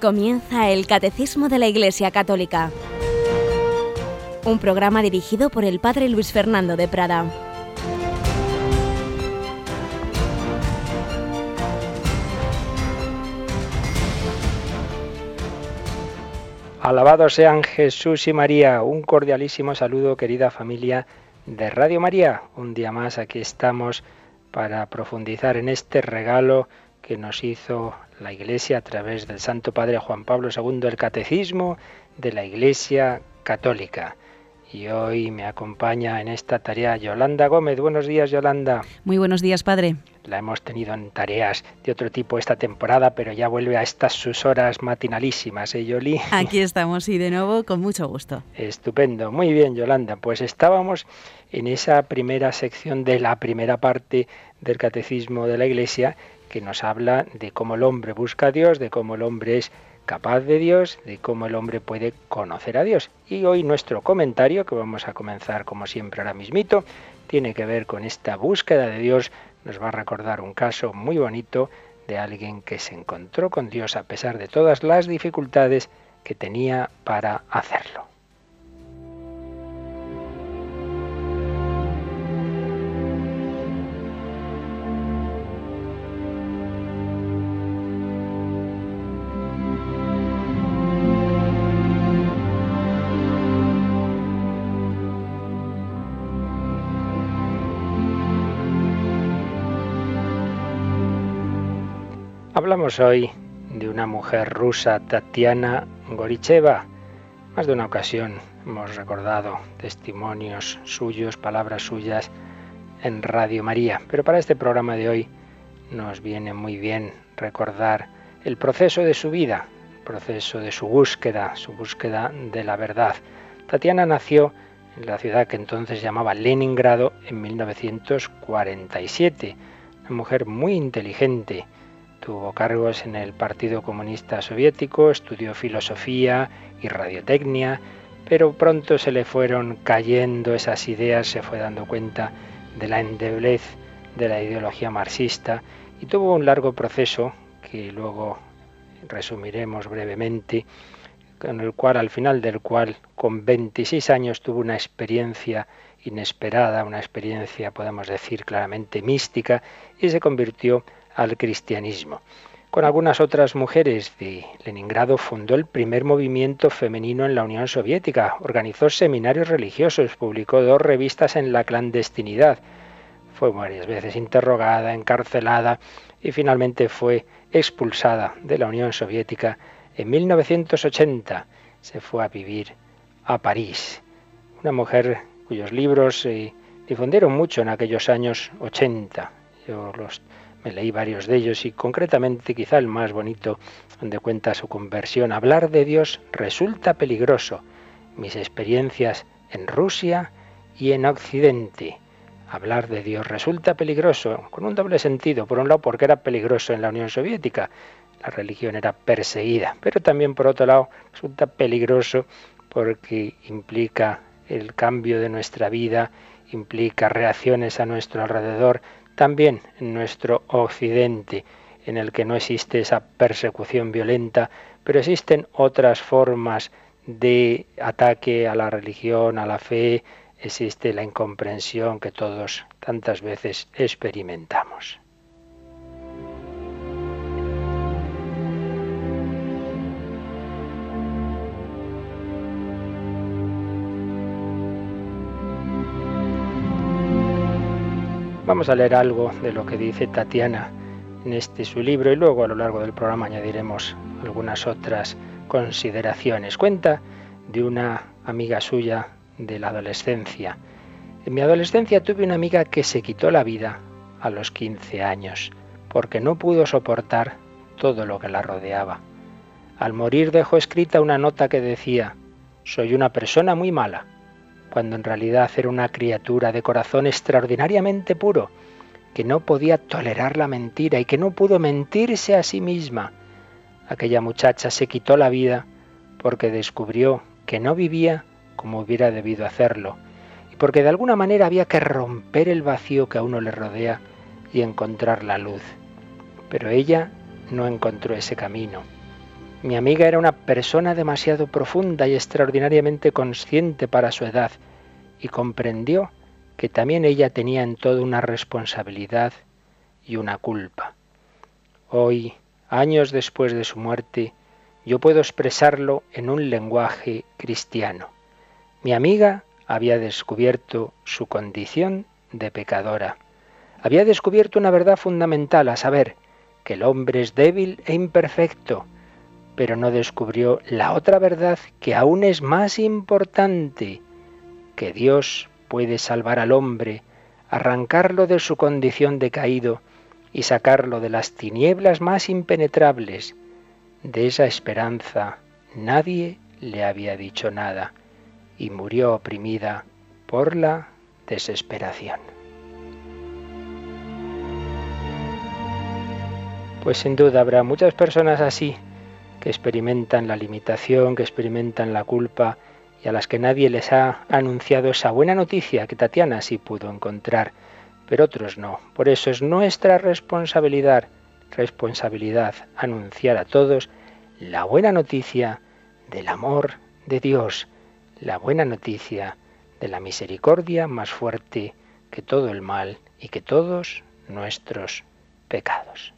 Comienza el Catecismo de la Iglesia Católica, un programa dirigido por el Padre Luis Fernando de Prada. Alabados sean Jesús y María. Un cordialísimo saludo, querida familia de Radio María. Un día más aquí estamos para profundizar en este regalo que nos hizo la Iglesia a través del Santo Padre Juan Pablo II, el Catecismo de la Iglesia Católica. Y hoy me acompaña en esta tarea Yolanda Gómez. Buenos días, Yolanda. Muy buenos días, padre. La hemos tenido en tareas de otro tipo esta temporada, pero ya vuelve a estas sus horas matinalísimas, ¿eh, Yoli? Aquí estamos y de nuevo con mucho gusto. Estupendo. Muy bien, Yolanda. Pues estábamos en esa primera sección de la primera parte del Catecismo de la Iglesia que nos habla de cómo el hombre busca a Dios, de cómo el hombre es capaz de Dios, de cómo el hombre puede conocer a Dios. Y hoy nuestro comentario, que vamos a comenzar como siempre ahora mismito, tiene que ver con esta búsqueda de Dios. Nos va a recordar un caso muy bonito de alguien que se encontró con Dios a pesar de todas las dificultades que tenía para hacerlo. Hablamos hoy de una mujer rusa, Tatiana Goricheva. Más de una ocasión hemos recordado testimonios suyos, palabras suyas en Radio María. Pero para este programa de hoy nos viene muy bien recordar el proceso de su vida, el proceso de su búsqueda, su búsqueda de la verdad. Tatiana nació en la ciudad que entonces llamaba Leningrado en 1947. Una mujer muy inteligente Tuvo cargos en el Partido Comunista Soviético, estudió filosofía y radiotecnia, pero pronto se le fueron cayendo esas ideas, se fue dando cuenta de la endeblez de la ideología marxista y tuvo un largo proceso que luego resumiremos brevemente, con el cual, al final del cual, con 26 años tuvo una experiencia inesperada, una experiencia, podemos decir, claramente mística, y se convirtió al cristianismo. Con algunas otras mujeres de Leningrado fundó el primer movimiento femenino en la Unión Soviética, organizó seminarios religiosos, publicó dos revistas en la clandestinidad, fue varias veces interrogada, encarcelada y finalmente fue expulsada de la Unión Soviética en 1980. Se fue a vivir a París. Una mujer cuyos libros se difundieron mucho en aquellos años 80. Yo los me leí varios de ellos y concretamente quizá el más bonito donde cuenta su conversión. Hablar de Dios resulta peligroso. Mis experiencias en Rusia y en Occidente. Hablar de Dios resulta peligroso, con un doble sentido. Por un lado, porque era peligroso en la Unión Soviética, la religión era perseguida, pero también por otro lado resulta peligroso porque implica el cambio de nuestra vida, implica reacciones a nuestro alrededor también en nuestro occidente, en el que no existe esa persecución violenta, pero existen otras formas de ataque a la religión, a la fe, existe la incomprensión que todos tantas veces experimentamos. Vamos a leer algo de lo que dice Tatiana en este su libro y luego a lo largo del programa añadiremos algunas otras consideraciones. Cuenta de una amiga suya de la adolescencia. En mi adolescencia tuve una amiga que se quitó la vida a los 15 años porque no pudo soportar todo lo que la rodeaba. Al morir dejó escrita una nota que decía, soy una persona muy mala cuando en realidad era una criatura de corazón extraordinariamente puro, que no podía tolerar la mentira y que no pudo mentirse a sí misma. Aquella muchacha se quitó la vida porque descubrió que no vivía como hubiera debido hacerlo, y porque de alguna manera había que romper el vacío que a uno le rodea y encontrar la luz. Pero ella no encontró ese camino. Mi amiga era una persona demasiado profunda y extraordinariamente consciente para su edad y comprendió que también ella tenía en todo una responsabilidad y una culpa. Hoy, años después de su muerte, yo puedo expresarlo en un lenguaje cristiano. Mi amiga había descubierto su condición de pecadora. Había descubierto una verdad fundamental, a saber, que el hombre es débil e imperfecto, pero no descubrió la otra verdad que aún es más importante, que Dios puede salvar al hombre, arrancarlo de su condición de caído y sacarlo de las tinieblas más impenetrables. De esa esperanza nadie le había dicho nada y murió oprimida por la desesperación. Pues sin duda habrá muchas personas así que experimentan la limitación, que experimentan la culpa y a las que nadie les ha anunciado esa buena noticia que Tatiana sí pudo encontrar, pero otros no. Por eso es nuestra responsabilidad, responsabilidad anunciar a todos la buena noticia del amor de Dios, la buena noticia de la misericordia más fuerte que todo el mal y que todos nuestros pecados.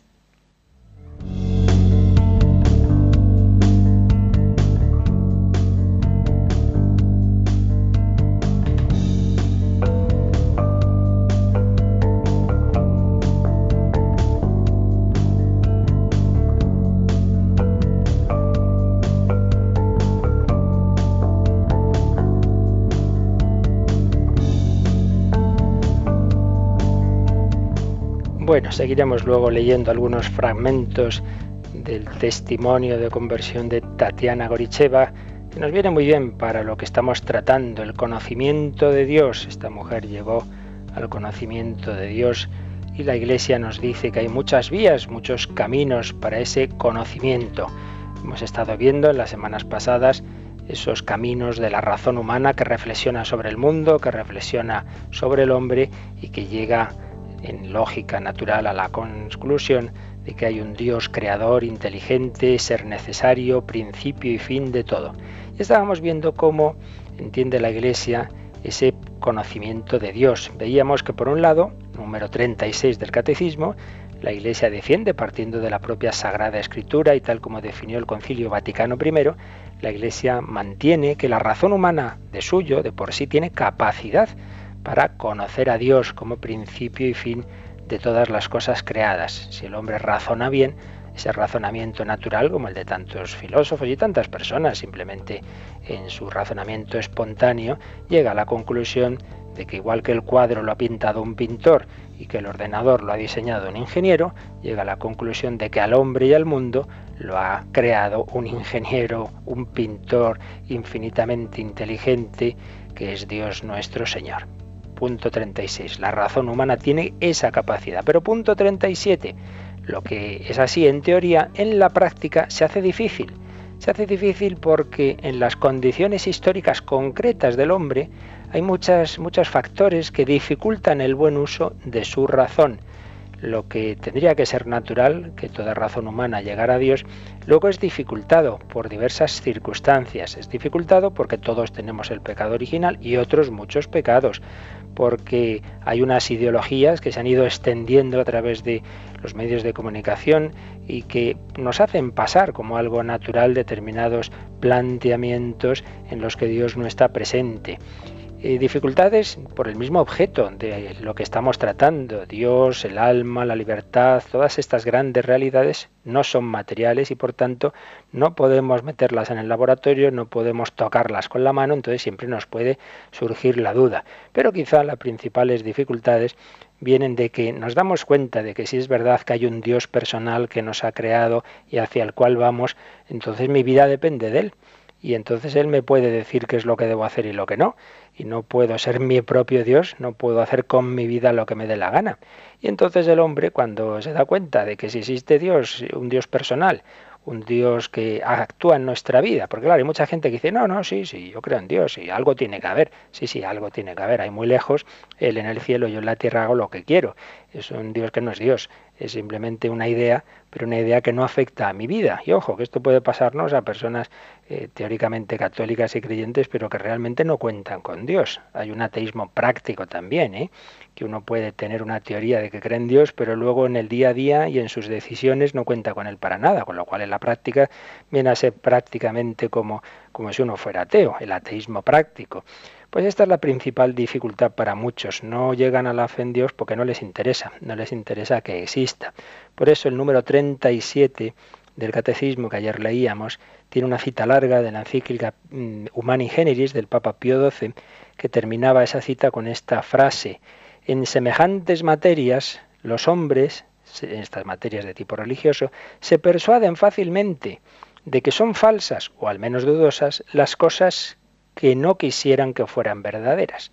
Bueno, seguiremos luego leyendo algunos fragmentos del testimonio de conversión de Tatiana Goricheva, que nos viene muy bien para lo que estamos tratando, el conocimiento de Dios. Esta mujer llegó al conocimiento de Dios y la Iglesia nos dice que hay muchas vías, muchos caminos para ese conocimiento. Hemos estado viendo en las semanas pasadas esos caminos de la razón humana que reflexiona sobre el mundo, que reflexiona sobre el hombre y que llega en lógica natural a la conclusión de que hay un Dios creador, inteligente, ser necesario, principio y fin de todo. Y estábamos viendo cómo entiende la Iglesia ese conocimiento de Dios. Veíamos que por un lado, número 36 del Catecismo, la Iglesia defiende, partiendo de la propia Sagrada Escritura y tal como definió el Concilio Vaticano I, la Iglesia mantiene que la razón humana de suyo, de por sí, tiene capacidad para conocer a Dios como principio y fin de todas las cosas creadas. Si el hombre razona bien, ese razonamiento natural, como el de tantos filósofos y tantas personas, simplemente en su razonamiento espontáneo, llega a la conclusión de que igual que el cuadro lo ha pintado un pintor y que el ordenador lo ha diseñado un ingeniero, llega a la conclusión de que al hombre y al mundo lo ha creado un ingeniero, un pintor infinitamente inteligente, que es Dios nuestro Señor punto 36. La razón humana tiene esa capacidad. Pero punto 37. Lo que es así en teoría, en la práctica se hace difícil. Se hace difícil porque en las condiciones históricas concretas del hombre hay muchas, muchos factores que dificultan el buen uso de su razón lo que tendría que ser natural, que toda razón humana llegara a Dios, luego es dificultado por diversas circunstancias. Es dificultado porque todos tenemos el pecado original y otros muchos pecados, porque hay unas ideologías que se han ido extendiendo a través de los medios de comunicación y que nos hacen pasar como algo natural determinados planteamientos en los que Dios no está presente. Dificultades por el mismo objeto de lo que estamos tratando. Dios, el alma, la libertad, todas estas grandes realidades no son materiales y por tanto no podemos meterlas en el laboratorio, no podemos tocarlas con la mano, entonces siempre nos puede surgir la duda. Pero quizá las principales dificultades vienen de que nos damos cuenta de que si es verdad que hay un Dios personal que nos ha creado y hacia el cual vamos, entonces mi vida depende de Él. Y entonces Él me puede decir qué es lo que debo hacer y lo que no y no puedo ser mi propio Dios, no puedo hacer con mi vida lo que me dé la gana. Y entonces el hombre, cuando se da cuenta de que si existe Dios, un Dios personal, un Dios que actúa en nuestra vida. Porque claro, hay mucha gente que dice, no, no, sí, sí, yo creo en Dios, y algo tiene que haber. Sí, sí, algo tiene que haber. Hay muy lejos, Él en el cielo, yo en la tierra hago lo que quiero. es un Dios que no es Dios, es simplemente una idea, pero una idea que no afecta a mi vida. Y ojo, que esto puede pasarnos a personas eh, teóricamente católicas y creyentes, pero que realmente no cuentan con Dios. Hay un ateísmo práctico también, ¿eh? que uno puede tener una teoría de que cree en Dios, pero luego en el día a día y en sus decisiones no cuenta con él para nada, con lo cual en la práctica viene a ser prácticamente como, como si uno fuera ateo, el ateísmo práctico. Pues esta es la principal dificultad para muchos. No llegan a la fe en Dios porque no les interesa, no les interesa que exista. Por eso el número 37 del Catecismo que ayer leíamos tiene una cita larga de la encíclica mm, Humani Generis del Papa Pío XII que terminaba esa cita con esta frase. En semejantes materias, los hombres, en estas materias de tipo religioso, se persuaden fácilmente de que son falsas, o al menos dudosas, las cosas que no quisieran que fueran verdaderas.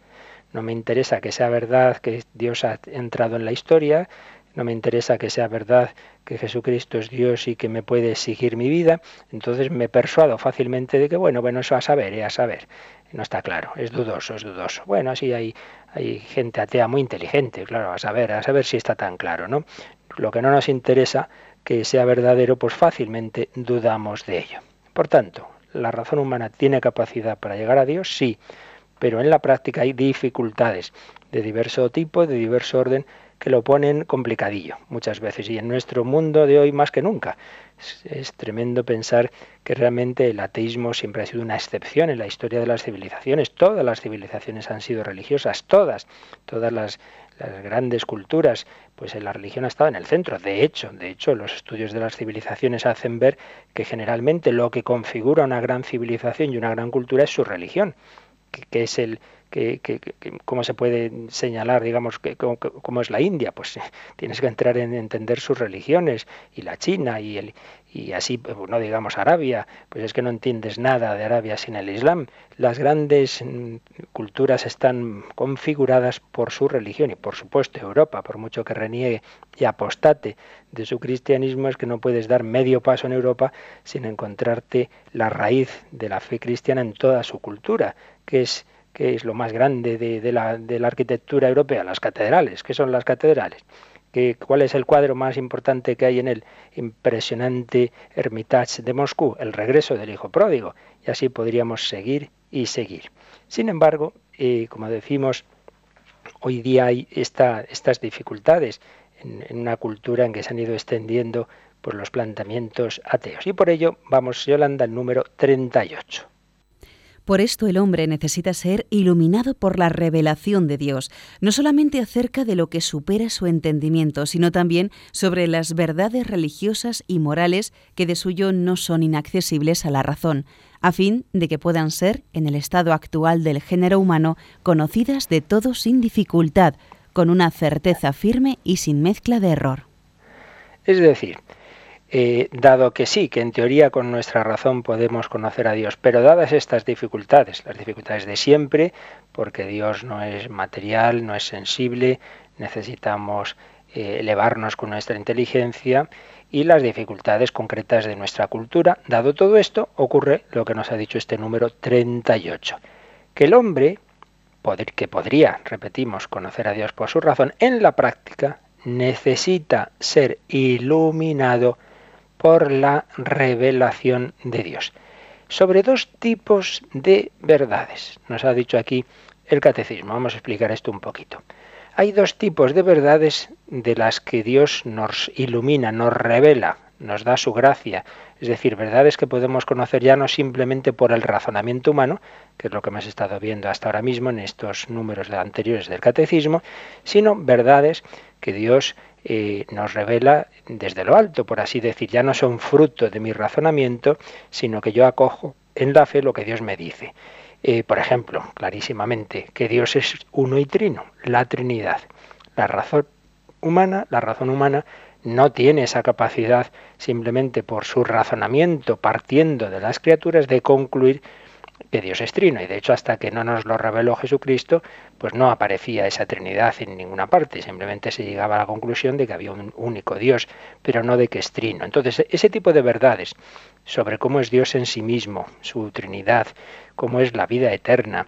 No me interesa que sea verdad que Dios ha entrado en la historia, no me interesa que sea verdad que Jesucristo es Dios y que me puede exigir mi vida, entonces me persuado fácilmente de que, bueno, bueno, eso a saber, eh, a saber. No está claro, es dudoso, es dudoso. Bueno, así hay, hay gente atea muy inteligente, claro, a saber, a saber si está tan claro, ¿no? Lo que no nos interesa que sea verdadero, pues fácilmente dudamos de ello. Por tanto, ¿La razón humana tiene capacidad para llegar a Dios? Sí, pero en la práctica hay dificultades de diverso tipo, de diverso orden, que lo ponen complicadillo muchas veces y en nuestro mundo de hoy más que nunca. Es, tremendo pensar que realmente el ateísmo siempre ha sido una excepción en la historia de las civilizaciones. Todas las civilizaciones han sido religiosas, todas, todas las, las grandes culturas, pues la religión ha estado en el centro. De hecho, de hecho, los estudios de las civilizaciones hacen ver que generalmente lo que configura una gran civilización y una gran cultura es su religión, que es el, que, cómo se puede señalar, digamos, que, cómo, es la India, pues eh, tienes que entrar en entender sus religiones y la China y, el, y así, pues, no digamos Arabia, pues es que no entiendes nada de Arabia sin el Islam. Las grandes mm, culturas están configuradas por su religión y por supuesto Europa, por mucho que reniegue y apostate de su cristianismo, es que no puedes dar medio paso en Europa sin encontrarte la raíz de la fe cristiana en toda su cultura, que es que es lo más grande de, la, de la arquitectura europea, las catedrales. ¿Qué son las catedrales? ¿Qué, ¿Cuál es el cuadro más importante que hay en el impresionante Hermitage de Moscú? El regreso del Hijo Pródigo. Y así podríamos seguir y seguir. Sin embargo, eh, como decimos, hoy día hay estas dificultades en, en, una cultura en que se han ido extendiendo por los planteamientos ateos. Y por ello vamos, Yolanda, al número 38. Por esto el hombre necesita ser iluminado por la revelación de Dios, no solamente acerca de lo que supera su entendimiento, sino también sobre las verdades religiosas y morales que de suyo no son inaccesibles a la razón, a fin de que puedan ser, en el estado actual del género humano, conocidas de todos sin dificultad, con una certeza firme y sin mezcla de error. Es decir, eh, dado que sí, que en teoría con nuestra razón podemos conocer a Dios, pero dadas estas dificultades, las dificultades de siempre, porque Dios no es material, no es sensible, necesitamos eh, elevarnos con nuestra inteligencia y las dificultades concretas de nuestra cultura, dado todo esto, ocurre lo que nos ha dicho este número 38, que el hombre, que podría, repetimos, conocer a Dios por su razón, en la práctica necesita ser iluminado por la revelación de Dios. Sobre dos tipos de verdades, nos ha dicho aquí el catecismo. Vamos a explicar esto un poquito. Hay dos tipos de verdades de las que Dios nos ilumina, nos revela, nos da su gracia. Es decir, verdades que podemos conocer ya no simplemente por el razonamiento humano, que es lo que hemos estado viendo hasta ahora mismo en estos números anteriores del catecismo, sino verdades que Dios eh, nos revela desde lo alto, por así decir. Ya no son fruto de mi razonamiento, sino que yo acojo en la fe lo que Dios me dice. Eh, por ejemplo, clarísimamente, que Dios es uno y trino, la Trinidad. La razón humana, la razón humana no tiene esa capacidad simplemente por su razonamiento partiendo de las criaturas de concluir que Dios es trino. Y de hecho, hasta que no nos lo reveló Jesucristo, pues no aparecía esa Trinidad en ninguna parte. Simplemente se llegaba a la conclusión de que había un único Dios, pero no de que es trino. Entonces, ese tipo de verdades sobre cómo es Dios en sí mismo, su Trinidad, cómo es la vida eterna,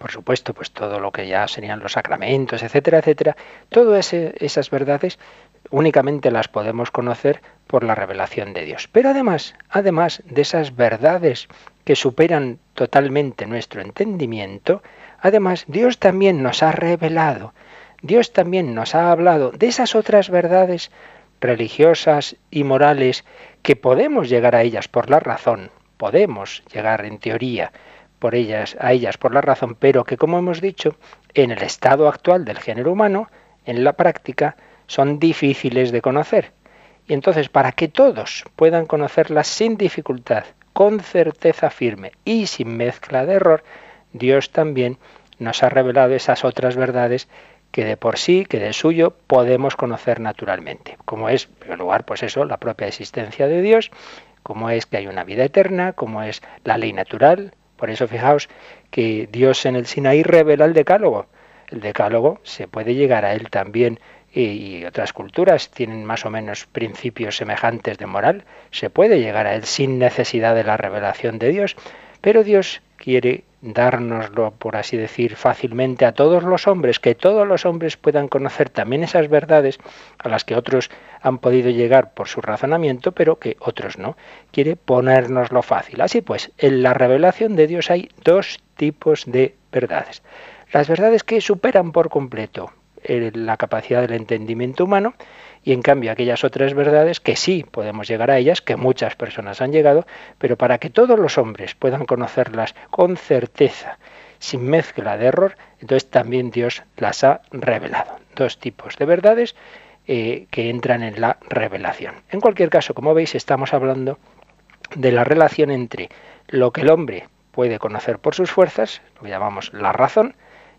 por supuesto, pues todo lo que ya serían los sacramentos, etcétera, etcétera, todas esas verdades únicamente las podemos conocer por la revelación de Dios. Pero además, además de esas verdades que superan totalmente nuestro entendimiento, además Dios también nos ha revelado, Dios también nos ha hablado de esas otras verdades religiosas y morales que podemos llegar a ellas por la razón, podemos llegar en teoría por ellas a ellas por la razón, pero que como hemos dicho, en el estado actual del género humano, en la práctica, son difíciles de conocer. Y entonces, para que todos puedan conocerlas sin dificultad, con certeza firme y sin mezcla de error, Dios también nos ha revelado esas otras verdades que de por sí, que de suyo, podemos conocer naturalmente. Como es, en primer lugar, pues eso, la propia existencia de Dios, como es que hay una vida eterna, como es la ley natural. Por eso fijaos que Dios en el Sinaí revela el decálogo. El decálogo se puede llegar a él también y otras culturas tienen más o menos principios semejantes de moral, se puede llegar a él sin necesidad de la revelación de Dios, pero Dios quiere dárnoslo, por así decir, fácilmente a todos los hombres, que todos los hombres puedan conocer también esas verdades a las que otros han podido llegar por su razonamiento, pero que otros no. Quiere ponérnoslo fácil. Así pues, en la revelación de Dios hay dos tipos de verdades. Las verdades que superan por completo la capacidad del entendimiento humano y en cambio aquellas otras verdades que sí podemos llegar a ellas, que muchas personas han llegado, pero para que todos los hombres puedan conocerlas con certeza, sin mezcla de error, entonces también Dios las ha revelado. Dos tipos de verdades eh, que entran en la revelación. En cualquier caso, como veis, estamos hablando de la relación entre lo que el hombre puede conocer por sus fuerzas, lo que llamamos la razón,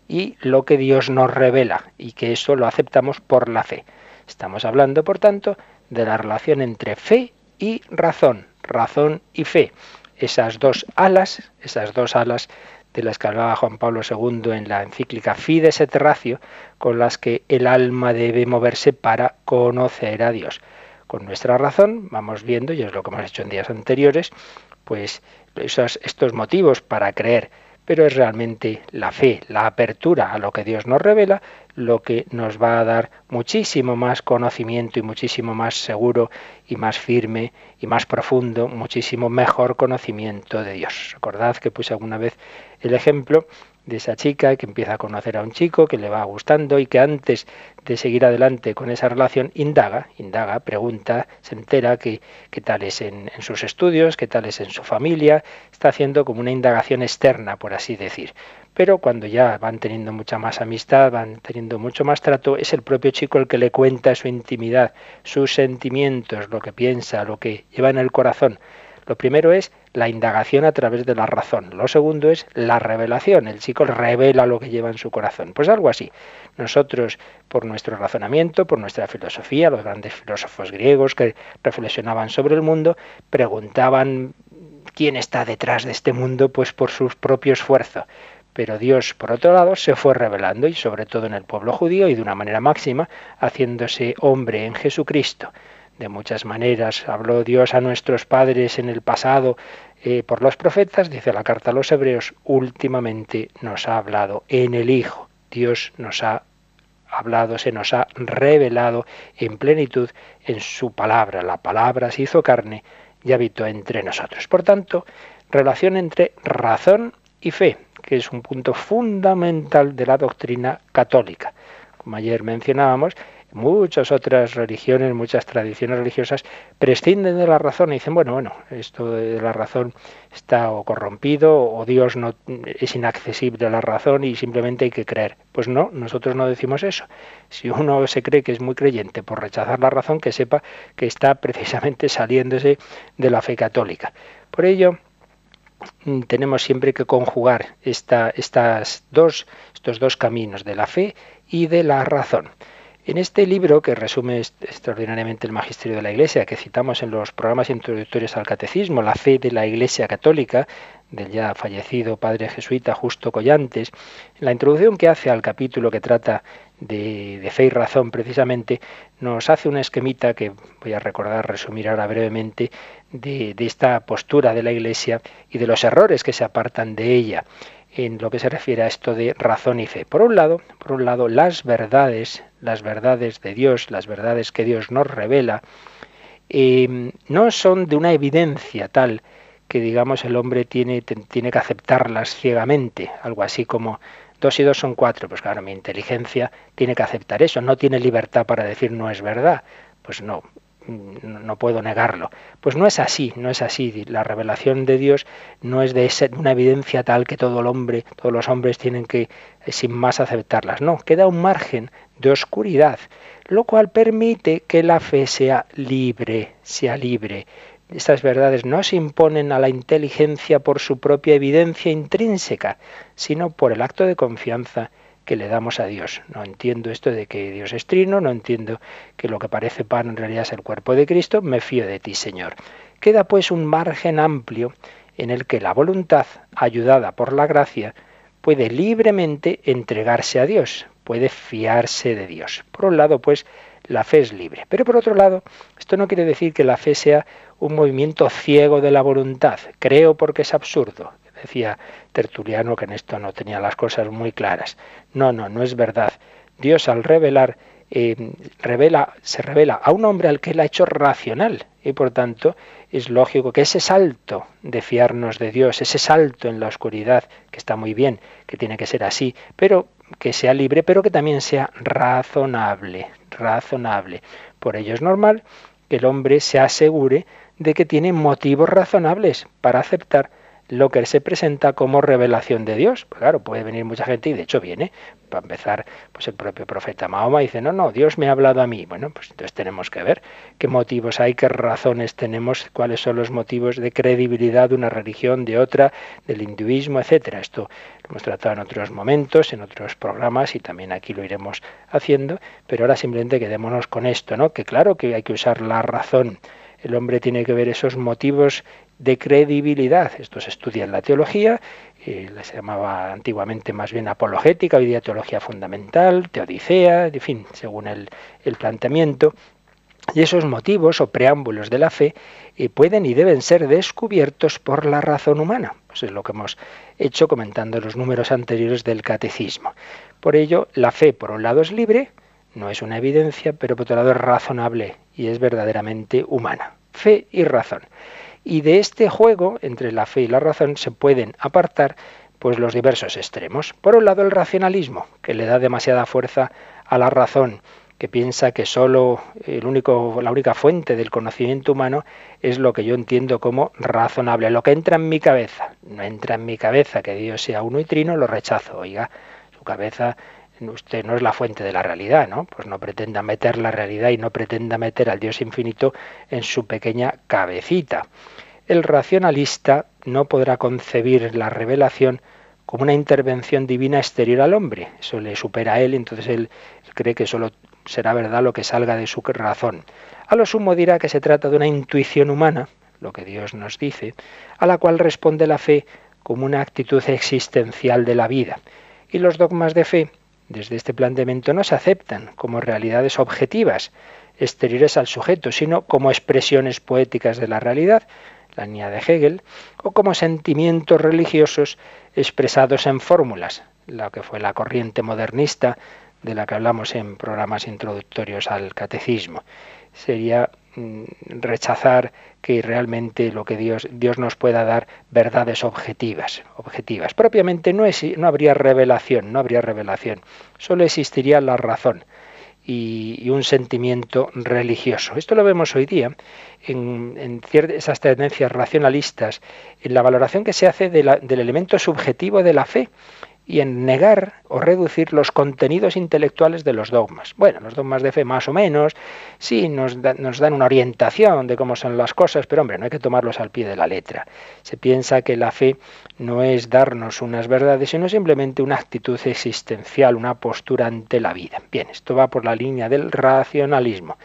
y lo que Dios nos revela, y que eso lo aceptamos por la fe. Estamos hablando, por tanto, de la relación entre fe y razón, razón y fe. Esas dos alas, esas dos alas de las que hablaba Juan Pablo II en la encíclica Fides et Ratio, con las que el alma debe moverse para conocer a Dios. Con nuestra razón vamos viendo, y es lo que hemos hecho en días anteriores, pues esos, estos motivos para creer pero es realmente la fe, la apertura a lo que Dios nos revela, lo que nos va a dar muchísimo más conocimiento y muchísimo más seguro y más firme y más profundo, muchísimo mejor conocimiento de Dios. Recordad que puse alguna vez el ejemplo de esa chica que empieza a conocer a un chico que le va gustando y que antes de seguir adelante con esa relación indaga, indaga, pregunta, se entera qué tal es en, en, sus estudios, qué tal es en su familia, está haciendo como una indagación externa, por así decir. Pero cuando ya van teniendo mucha más amistad, van teniendo mucho más trato, es el propio chico el que le cuenta su intimidad, sus sentimientos, lo que piensa, lo que lleva en el corazón. Lo primero es la indagación a través de la razón. Lo segundo es la revelación. El chico revela lo que lleva en su corazón. Pues algo así. Nosotros, por nuestro razonamiento, por nuestra filosofía, los grandes filósofos griegos que reflexionaban sobre el mundo, preguntaban quién está detrás de este mundo, pues por su propio esfuerzo. Pero Dios, por otro lado, se fue revelando y sobre todo en el pueblo judío y de una manera máxima, haciéndose hombre en Jesucristo de muchas maneras. Habló Dios a nuestros padres en el pasado eh, por los profetas, dice la carta a los hebreos, últimamente nos ha hablado en el Hijo. Dios nos ha hablado, se nos ha revelado en plenitud en su palabra. La palabra se hizo carne y habitó entre nosotros. Por tanto, relación entre razón y fe, que es un punto fundamental de la doctrina católica. Como ayer mencionábamos, muchas otras religiones, muchas tradiciones religiosas prescinden de la razón y dicen, bueno, bueno, esto de la razón está o corrompido o Dios no es inaccesible a la razón y simplemente hay que creer. Pues no, nosotros no decimos eso. Si uno se cree que es muy creyente por rechazar la razón, que sepa que está precisamente saliéndose de la fe católica. Por ello, mm, tenemos siempre que conjugar esta, estas dos, estos dos caminos de la fe y de la razón. En este libro, que resume extraordinariamente el magisterio de la Iglesia, que citamos en los programas introductorios al Catecismo, La fe de la Iglesia Católica, del ya fallecido padre jesuita Justo Collantes, la introducción que hace al capítulo que trata de, fe y razón precisamente, nos hace una esquemita que voy a recordar, resumir ahora brevemente, de, de esta postura de la Iglesia y de los errores que se apartan de ella. en lo que se refiere a esto de razón y fe. Por un lado, por un lado, las verdades, las verdades de Dios, las verdades que Dios nos revela, eh, no son de una evidencia tal que digamos el hombre tiene, tiene que aceptarlas ciegamente, algo así como dos y dos son cuatro, pues claro, mi inteligencia tiene que aceptar eso, no tiene libertad para decir no es verdad, pues no, no puedo negarlo. Pues no es así, no es así. La revelación de Dios no es de una evidencia tal que todo el hombre, todos los hombres tienen que eh, sin más aceptarlas. No, queda un margen de oscuridad, lo cual permite que la fe sea libre, sea libre. Estas verdades no se imponen a la inteligencia por su propia evidencia intrínseca, sino por el acto de confianza que le damos a Dios. No entiendo esto de que Dios es trino, no entiendo que lo que parece pan en realidad es el cuerpo de Cristo, me fío de ti, Señor. Queda pues un margen amplio en el que la voluntad, ayudada por la gracia, puede libremente entregarse a Dios, puede fiarse de Dios. Por un lado, pues, la fe es libre. Pero por otro lado, esto no quiere decir que la fe sea un movimiento ciego de la voluntad. Creo porque es absurdo. Decía Tertuliano que en esto no tenía las cosas muy claras. No, no, no es verdad. Dios al revelar eh, revela, se revela a un hombre al que él ha hecho racional y por tanto es lógico que ese salto de fiarnos de Dios, ese salto en la oscuridad, que está muy bien, que tiene que ser así, pero que sea libre, pero que también sea razonable, razonable. Por ello es normal que el hombre se asegure de que tiene motivos razonables para aceptar lo que se presenta como revelación de Dios. Pues claro, puede venir mucha gente y de hecho viene. Para empezar, pues el propio profeta Mahoma dice, no, no, Dios me ha hablado a mí. Bueno, pues entonces tenemos que ver qué motivos hay, qué razones tenemos, cuáles son los motivos de credibilidad de una religión, de otra, del hinduismo, etcétera. Esto lo hemos tratado en otros momentos, en otros programas y también aquí lo iremos haciendo, pero ahora simplemente quedémonos con esto, ¿no? Que claro que hay que usar la razón. El hombre tiene que ver esos motivos de credibilidad. Esto se estudia en la teología, eh, se llamaba antiguamente más bien apologética, hoy día teología fundamental, teodicea, en fin, según el, planteamiento. Y esos motivos o preámbulos de la fe eh, pueden y deben ser descubiertos por la razón humana. Pues es lo que hemos hecho comentando los números anteriores del catecismo. Por ello, la fe, por un lado, es libre, no es una evidencia, pero por otro lado es razonable y es verdaderamente humana. Fe y razón. Y de este juego entre la fe y la razón se pueden apartar pues los diversos extremos. Por un lado el racionalismo, que le da demasiada fuerza a la razón, que piensa que solo el único, la única fuente del conocimiento humano es lo que yo entiendo como razonable, lo que entra en mi cabeza. No entra en mi cabeza que Dios sea uno y trino, lo rechazo. Oiga, su cabeza usted no es la fuente de la realidad, ¿no? Pues no pretenda meter la realidad y no pretenda meter al Dios infinito en su pequeña cabecita. El racionalista no podrá concebir la revelación como una intervención divina exterior al hombre. Eso le supera a él, entonces él, cree que solo será verdad lo que salga de su razón. A lo sumo dirá que se trata de una intuición humana, lo que Dios nos dice, a la cual responde la fe como una actitud existencial de la vida. Y los dogmas de fe desde este planteamiento no se aceptan como realidades objetivas, exteriores al sujeto, sino como expresiones poéticas de la realidad, la línea de Hegel, o como sentimientos religiosos expresados en fórmulas, la que fue la corriente modernista de la que hablamos en programas introductorios al catecismo. Sería rechazar que realmente lo que Dios, Dios nos pueda dar verdades objetivas, objetivas. Propiamente no, es, no habría revelación, no habría revelación, solo existiría la razón y, un sentimiento religioso. Esto lo vemos hoy día en, en esas tendencias racionalistas, en la valoración que se hace del elemento subjetivo de la fe y en negar o reducir los contenidos intelectuales de los dogmas. Bueno, los dogmas de fe más o menos, sí, nos, nos, dan una orientación de cómo son las cosas, pero hombre, no hay que tomarlos al pie de la letra. Se piensa que la fe no es darnos unas verdades, sino simplemente una actitud existencial, una postura ante la vida. Bien, esto va por la línea del racionalismo,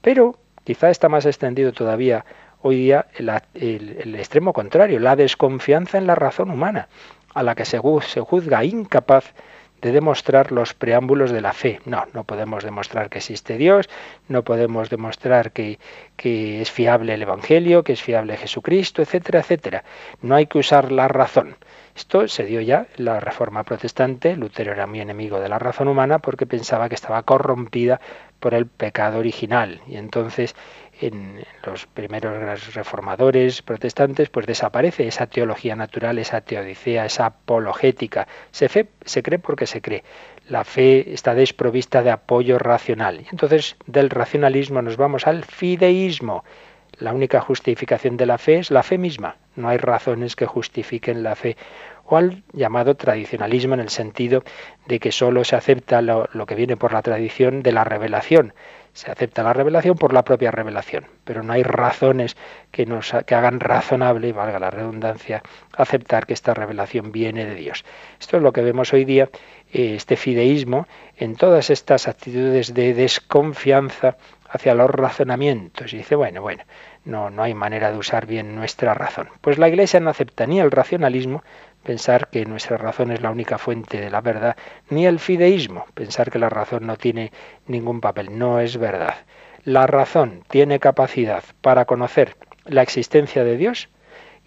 pero quizá está más extendido todavía hoy día el extremo contrario, la desconfianza en la razón humana a la que se, juzga incapaz de demostrar los preámbulos de la fe. No, no podemos demostrar que existe Dios, no podemos demostrar que, es fiable el Evangelio, que es fiable Jesucristo, etcétera, etcétera. No hay que usar la razón. Esto se dio ya en la Reforma Protestante. Lutero era muy enemigo de la razón humana porque pensaba que estaba corrompida por el pecado original. Y entonces en los primeros reformadores protestantes, pues desaparece esa teología natural, esa teodicea, esa apologética. Se, fe, se cree porque se cree. La fe está desprovista de apoyo racional. Entonces del racionalismo nos vamos al fideísmo. La única justificación de la fe es la fe misma. No hay razones que justifiquen la fe. O al llamado tradicionalismo en el sentido de que solo se acepta lo, lo que viene por la tradición de la revelación se acepta la revelación por la propia revelación, pero no hay razones que nos que hagan razonable, valga la redundancia, aceptar que esta revelación viene de Dios. Esto es lo que vemos hoy día, eh, este fideísmo, en todas estas actitudes de desconfianza hacia los razonamientos. Y dice, bueno, bueno, no, no hay manera de usar bien nuestra razón. Pues la Iglesia no acepta ni el racionalismo, pensar que nuestra razón es la única fuente de la verdad, ni el fideísmo, pensar que la razón no tiene ningún papel. No es verdad. La razón tiene capacidad para conocer la existencia de Dios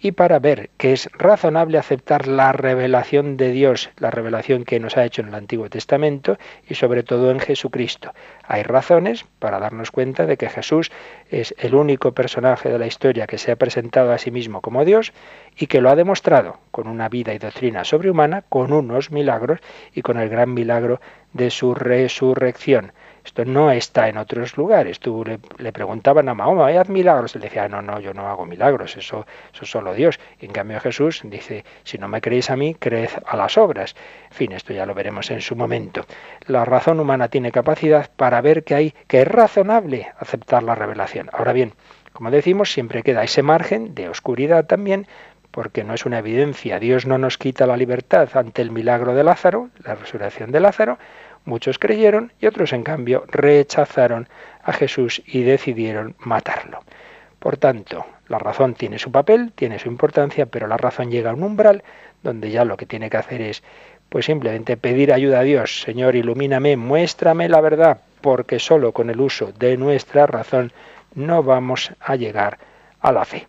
y para ver que es razonable aceptar la revelación de Dios, la revelación que nos ha hecho en el Antiguo Testamento y sobre todo en Jesucristo. Hay razones para darnos cuenta de que Jesús es el único personaje de la historia que se ha presentado a sí mismo como Dios y que lo ha demostrado con una vida y doctrina sobrehumana, con unos milagros y con el gran milagro de su resurrección. Esto no está en otros lugares. Tú le, preguntaban a Mahoma, ¿hay milagros? Él decía, no, no, yo no hago milagros, eso, eso es solo Dios. Y en cambio Jesús dice, si no me creéis a mí, creed a las obras. En fin, esto ya lo veremos en su momento. La razón humana tiene capacidad para ver que hay, que es razonable aceptar la revelación. Ahora bien, como decimos, siempre queda ese margen de oscuridad también porque no es una evidencia. Dios no nos quita la libertad ante el milagro de Lázaro, la resurrección de Lázaro, Muchos creyeron y otros, en cambio, rechazaron a Jesús y decidieron matarlo. Por tanto, la razón tiene su papel, tiene su importancia, pero la razón llega a un umbral donde ya lo que tiene que hacer es pues simplemente pedir ayuda a Dios, Señor, ilumíname, muéstrame la verdad, porque solo con el uso de nuestra razón no vamos a llegar a la fe.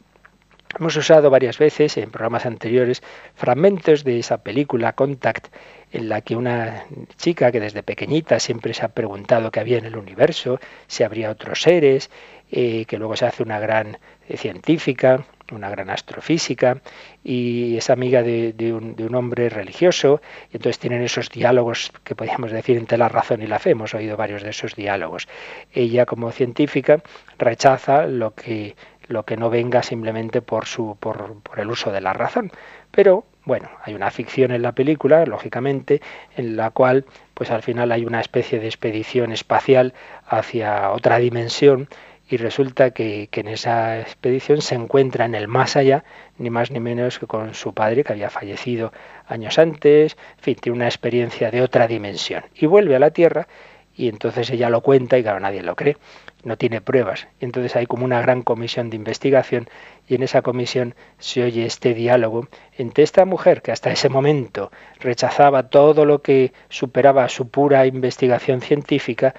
Hemos usado varias veces en programas anteriores fragmentos de esa película Contact en la que una chica que desde pequeñita siempre se ha preguntado qué había en el universo, si habría otros seres, eh, que luego se hace una gran eh, científica, una gran astrofísica, y es amiga de, un, de, un, hombre religioso, y entonces tienen esos diálogos que podríamos decir entre la razón y la fe, hemos oído varios de esos diálogos. Ella como científica rechaza lo que, lo que no venga simplemente por, su, por, por el uso de la razón, pero bueno, hay una ficción en la película, lógicamente, en la cual pues al final hay una especie de expedición espacial hacia otra dimensión y resulta que, que, en esa expedición se encuentra en el más allá, ni más ni menos que con su padre que había fallecido años antes, fin, tiene una experiencia de otra dimensión. Y vuelve a la Tierra y entonces ella lo cuenta y claro, nadie lo cree no tiene pruebas. Entonces hay como una gran comisión de investigación y en esa comisión se oye este diálogo entre esta mujer que hasta ese momento rechazaba todo lo que superaba su pura investigación científica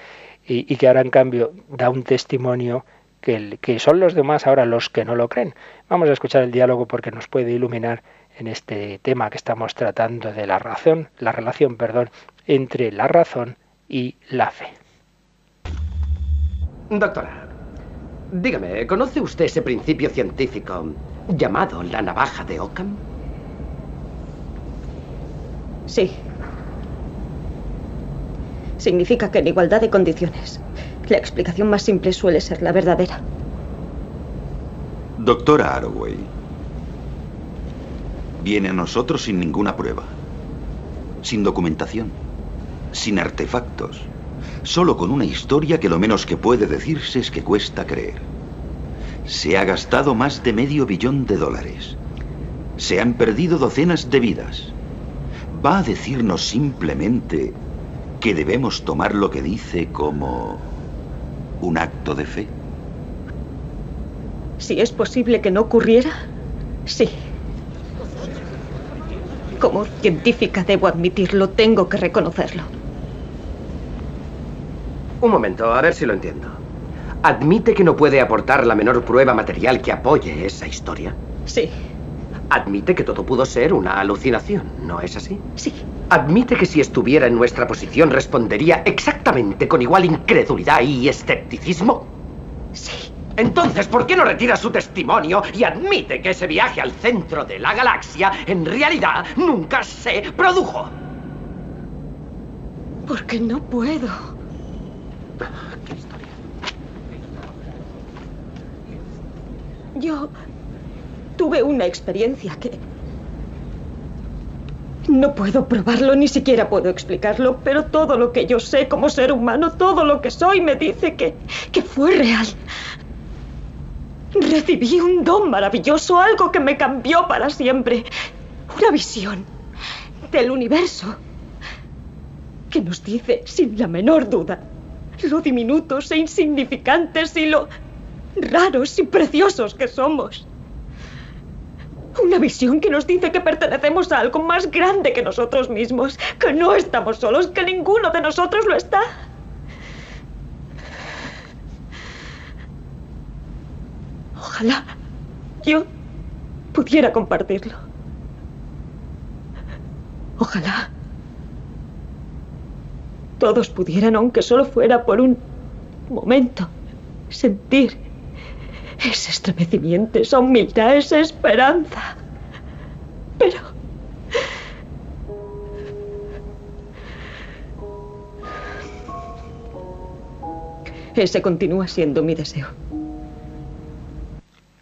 y, que ahora en cambio da un testimonio que, que son los demás ahora los que no lo creen. Vamos a escuchar el diálogo porque nos puede iluminar en este tema que estamos tratando de la razón, la relación, perdón, entre la razón y la fe. Doctora, dígame, ¿conoce usted ese principio científico llamado la navaja de Ockham? Sí. Significa que en igualdad de condiciones, la explicación más simple suele ser la verdadera. Doctora Arroway, viene a nosotros sin ninguna prueba, sin documentación, sin artefactos solo con una historia que lo menos que puede decirse es que cuesta creer. Se ha gastado más de medio billón de dólares. Se han perdido docenas de vidas. Va a decirnos simplemente que debemos tomar lo que dice como un acto de fe. Si es posible que no ocurriera, sí. Como científica debo admitirlo, tengo que reconocerlo. Un momento, a ver si lo entiendo. ¿Admite que no puede aportar la menor prueba material que apoye esa historia? Sí. Admite que todo pudo ser una alucinación, ¿no es así? Sí. Admite que si estuviera en nuestra posición respondería exactamente con igual incredulidad y escepticismo. Sí. Entonces, ¿por qué no retira su testimonio y admite que ese viaje al centro de la galaxia en realidad nunca se produjo? Porque no puedo. ¿Qué historia? Yo tuve una experiencia que... No puedo probarlo, ni siquiera puedo explicarlo, pero todo lo que yo sé como ser humano, todo lo que soy, me dice que, que fue real. Recibí un don maravilloso, algo que me cambió para siempre. Una visión del universo que nos dice, sin la menor duda, lo diminutos e insignificantes y lo raros y preciosos que somos. Una visión que nos dice que pertenecemos a algo más grande que nosotros mismos, que no estamos solos, que ninguno de nosotros lo está. Ojalá yo pudiera compartirlo. Ojalá todos pudieran, aunque solo fuera por un momento, sentir ese estremecimiento, esa humildad, esa esperanza. Pero... Ese continúa siendo mi deseo.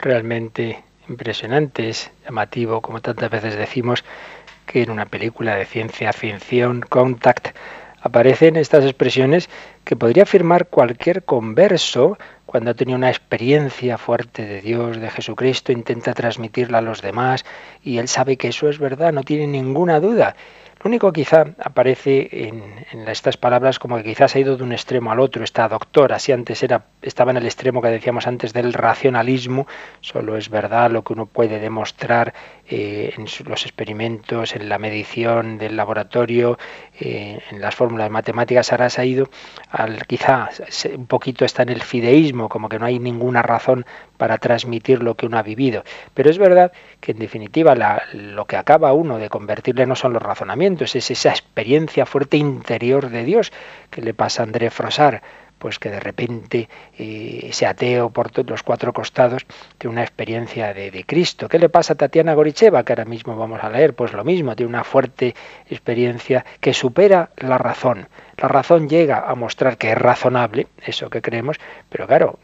Realmente impresionante, es llamativo, como tantas veces decimos, que en una película de ciencia ficción, Contact, aparecen estas expresiones que podría afirmar cualquier converso cuando ha tenido una experiencia fuerte de Dios, de Jesucristo, intenta transmitirla a los demás y él sabe que eso es verdad, no tiene ninguna duda. Lo único quizá aparece en, en, estas palabras como que quizás ha ido de un extremo al otro. Esta doctora, si antes era, estaba en el extremo que decíamos antes del racionalismo, solo es verdad lo que uno puede demostrar eh, en los experimentos, en la medición del laboratorio, eh, en las fórmulas matemáticas, ahora se ha ido al quizá un poquito está en el fideísmo, como que no hay ninguna razón para transmitir lo que uno ha vivido. Pero es verdad que en definitiva lo que acaba uno de convertirle no son los razonamientos, es esa experiencia fuerte interior de Dios que le pasa a André Frosar pues que de repente eh, ese ateo por los cuatro costados tiene una experiencia de, de, Cristo. ¿Qué le pasa a Tatiana Goricheva, que ahora mismo vamos a leer? Pues lo mismo, tiene una fuerte experiencia que supera la razón. La razón llega a mostrar que es razonable, eso que creemos, pero claro,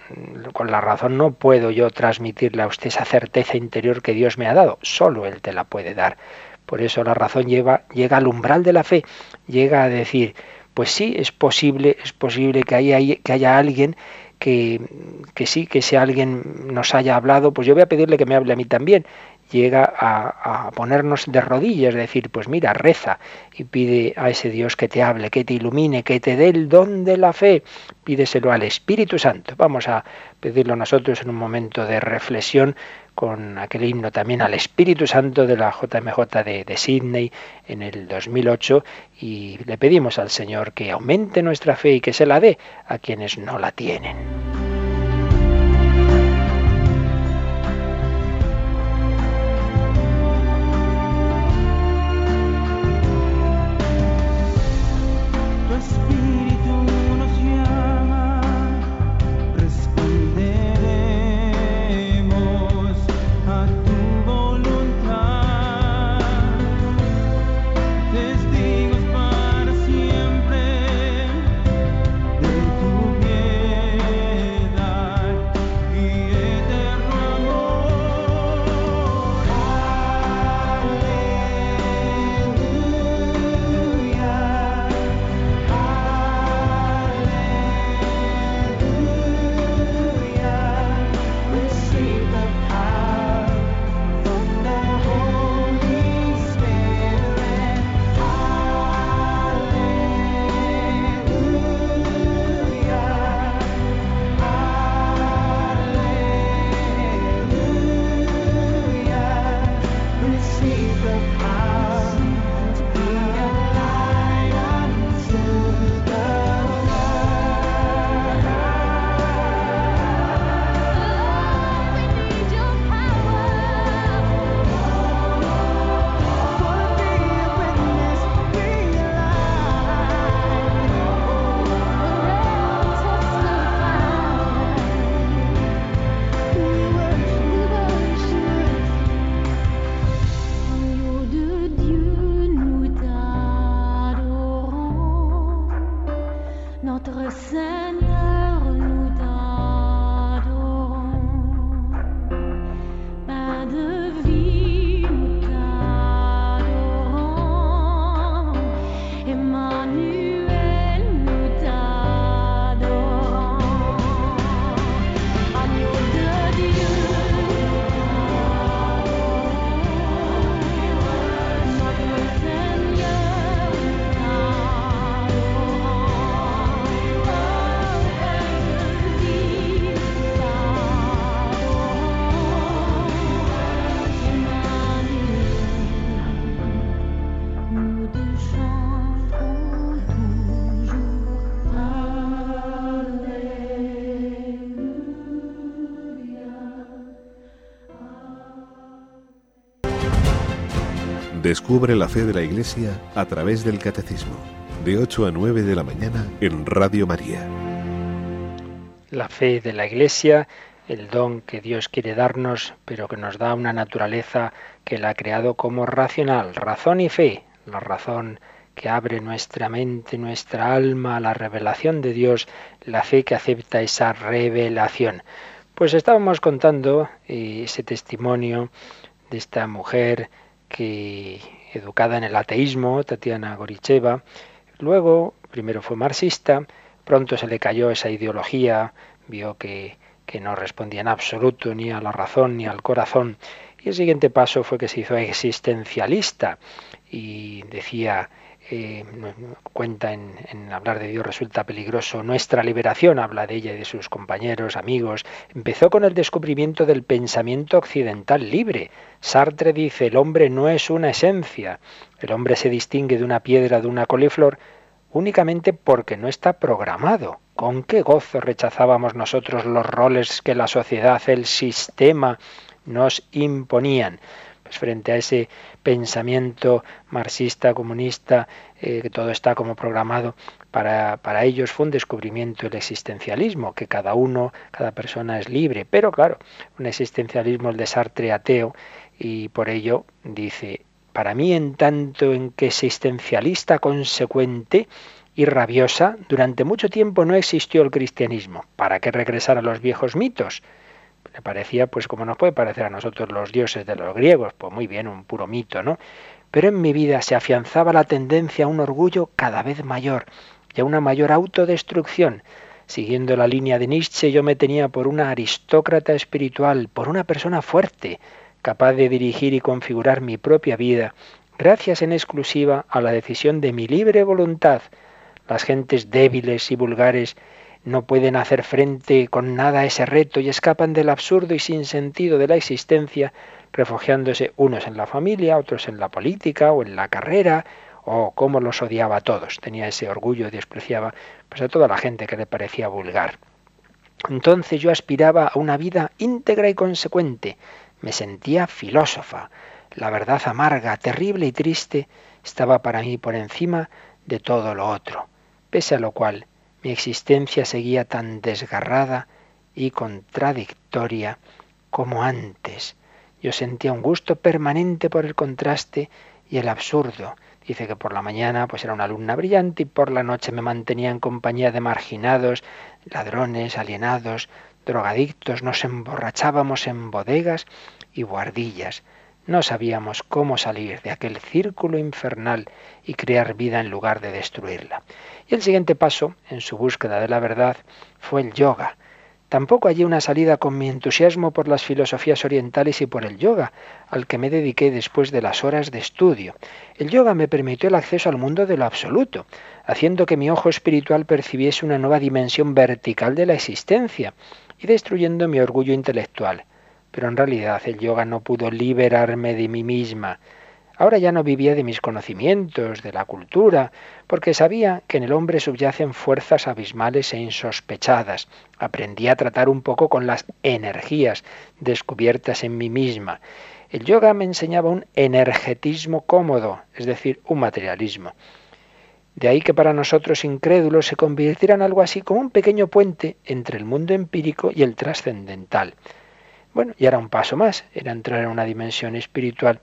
con la razón no puedo yo transmitirle a usted esa certeza interior que Dios me ha dado, solo Él te la puede dar. Por eso la razón lleva, llega al umbral de la fe, llega a decir, pues sí, es posible, es posible que haya, que haya alguien que, que sí, que si alguien nos haya hablado, pues yo voy a pedirle que me hable a mí también. Llega a, a, ponernos de rodillas, decir, pues mira, reza y pide a ese Dios que te hable, que te ilumine, que te dé el don de la fe. Pídeselo al Espíritu Santo. Vamos a pedirlo nosotros en un momento de reflexión con aquel himno también al Espíritu Santo de la JMJ de, de Sydney en el 2008 y le pedimos al Señor que aumente nuestra fe y que se la dé a quienes no la tienen. Descubre la fe de la Iglesia a través del Catecismo, de 8 a 9 de la mañana en Radio María. La fe de la Iglesia, el don que Dios quiere darnos, pero que nos da una naturaleza que la ha creado como racional, razón y fe, la razón que abre nuestra mente, nuestra alma a la revelación de Dios, la fe que acepta esa revelación. Pues estábamos contando eh, ese testimonio de esta mujer que educada en el ateísmo, Tatiana Goricheva, luego primero fue marxista, pronto se le cayó esa ideología, vio que, que no respondía en absoluto ni a la razón ni al corazón, y el siguiente paso fue que se hizo existencialista y decía eh, cuenta en, en, hablar de Dios resulta peligroso. Nuestra liberación, habla de ella y de sus compañeros, amigos, empezó con el descubrimiento del pensamiento occidental libre. Sartre dice, el hombre no es una esencia, el hombre se distingue de una piedra, de una coliflor, únicamente porque no está programado. ¿Con qué gozo rechazábamos nosotros los roles que la sociedad, el sistema nos imponían? Frente a ese pensamiento marxista, comunista, eh, que todo está como programado, para, para, ellos fue un descubrimiento el existencialismo, que cada uno, cada persona es libre. Pero claro, un existencialismo el de Sartre ateo, y por ello dice, para mí en tanto en que existencialista consecuente, y rabiosa, durante mucho tiempo no existió el cristianismo. ¿Para qué regresar a los viejos mitos? Le parecía, pues como nos puede parecer a nosotros los dioses de los griegos, pues muy bien, un puro mito, ¿no? Pero en mi vida se afianzaba la tendencia a un orgullo cada vez mayor y a una mayor autodestrucción. Siguiendo la línea de Nietzsche, yo me tenía por una aristócrata espiritual, por una persona fuerte, capaz de dirigir y configurar mi propia vida, gracias en exclusiva a la decisión de mi libre voluntad. Las gentes débiles y vulgares no pueden hacer frente con nada a ese reto y escapan del absurdo y sin sentido de la existencia, refugiándose unos en la familia, otros en la política o en la carrera, o cómo los odiaba a todos. Tenía ese orgullo y despreciaba pues, a toda la gente que le parecía vulgar. Entonces yo aspiraba a una vida íntegra y consecuente. Me sentía filósofa. La verdad amarga, terrible y triste estaba para mí por encima de todo lo otro. Pese a lo cual, mi existencia seguía tan desgarrada y contradictoria como antes. Yo sentía un gusto permanente por el contraste y el absurdo. Dice que por la mañana pues era una alumna brillante y por la noche me mantenía en compañía de marginados, ladrones, alienados, drogadictos, nos emborrachábamos en bodegas y guardillas. No sabíamos cómo salir de aquel círculo infernal y crear vida en lugar de destruirla. Y el siguiente paso, en su búsqueda de la verdad, fue el yoga. Tampoco hallé una salida con mi entusiasmo por las filosofías orientales y por el yoga, al que me dediqué después de las horas de estudio. El yoga me permitió el acceso al mundo de lo absoluto, haciendo que mi ojo espiritual percibiese una nueva dimensión vertical de la existencia y destruyendo mi orgullo intelectual. Pero en realidad el yoga no pudo liberarme de mí misma, Ahora ya no vivía de mis conocimientos, de la cultura, porque sabía que en el hombre subyacen fuerzas abismales e insospechadas. Aprendí a tratar un poco con las energías descubiertas en mí misma. El yoga me enseñaba un energetismo cómodo, es decir, un materialismo. De ahí que para nosotros incrédulos se convirtiera en algo así como un pequeño puente entre el mundo empírico y el trascendental. Bueno, y era un paso más, era entrar en una dimensión espiritual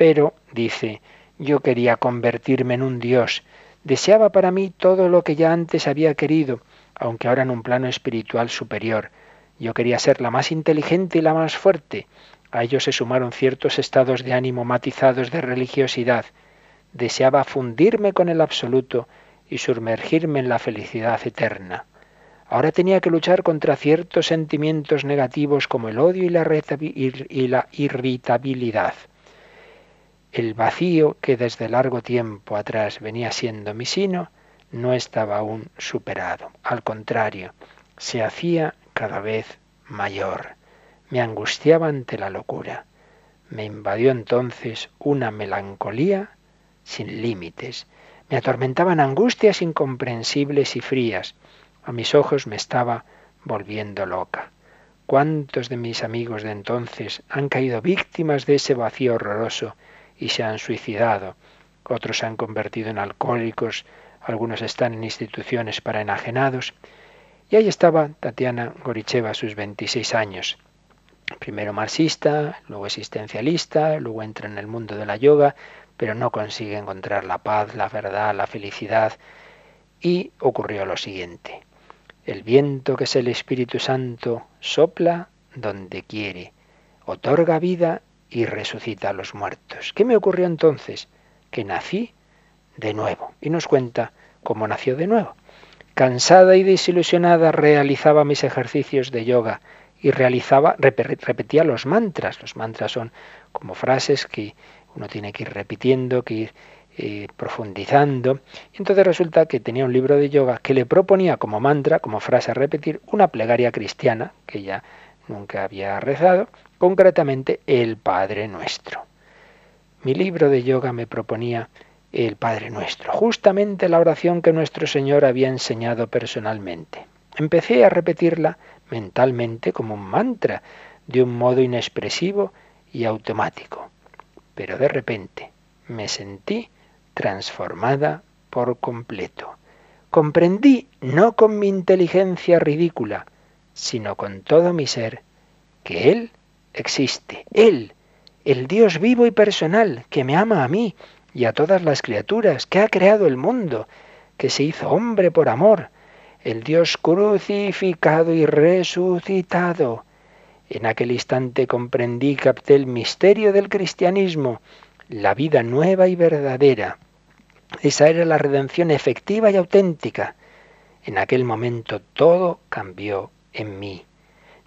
pero, dice, yo quería convertirme en un Dios. Deseaba para mí todo lo que ya antes había querido, aunque ahora en un plano espiritual superior. Yo quería ser la más inteligente y la más fuerte. A ello se sumaron ciertos estados de ánimo matizados de religiosidad. Deseaba fundirme con el absoluto y sumergirme en la felicidad eterna. Ahora tenía que luchar contra ciertos sentimientos negativos como el odio y la, irritabilidad. El vacío que desde largo tiempo atrás venía siendo mi sino no estaba aún superado. Al contrario, se hacía cada vez mayor. Me angustiaba ante la locura. Me invadió entonces una melancolía sin límites. Me atormentaban angustias incomprensibles y frías. A mis ojos me estaba volviendo loca. ¿Cuántos de mis amigos de entonces han caído víctimas de ese vacío horroroso y se han suicidado. Otros se han convertido en alcohólicos, algunos están en instituciones para enajenados. Y ahí estaba Tatiana Goricheva a sus 26 años. Primero marxista, luego existencialista, luego entra en el mundo de la yoga, pero no consigue encontrar la paz, la verdad, la felicidad. Y ocurrió lo siguiente. El viento que es el Espíritu Santo sopla donde quiere, otorga vida y resucita a los muertos. ¿Qué me ocurrió entonces? Que nací de nuevo. Y nos cuenta cómo nació de nuevo. Cansada y desilusionada realizaba mis ejercicios de yoga y realizaba, repetía los mantras. Los mantras son como frases que uno tiene que ir repitiendo, que ir eh, profundizando. Y entonces resulta que tenía un libro de yoga que le proponía como mantra, como frase a repetir, una plegaria cristiana que ya nunca había rezado, concretamente el Padre Nuestro. Mi libro de yoga me proponía el Padre Nuestro, justamente la oración que nuestro Señor había enseñado personalmente. Empecé a repetirla mentalmente como un mantra, de un modo inexpresivo y automático. Pero de repente me sentí transformada por completo. Comprendí, no con mi inteligencia ridícula, sino con todo mi ser, que Él existe, Él, el Dios vivo y personal, que me ama a mí y a todas las criaturas, que ha creado el mundo, que se hizo hombre por amor, el Dios crucificado y resucitado. En aquel instante comprendí y capté el misterio del cristianismo, la vida nueva y verdadera. Esa era la redención efectiva y auténtica. En aquel momento todo cambió en mí.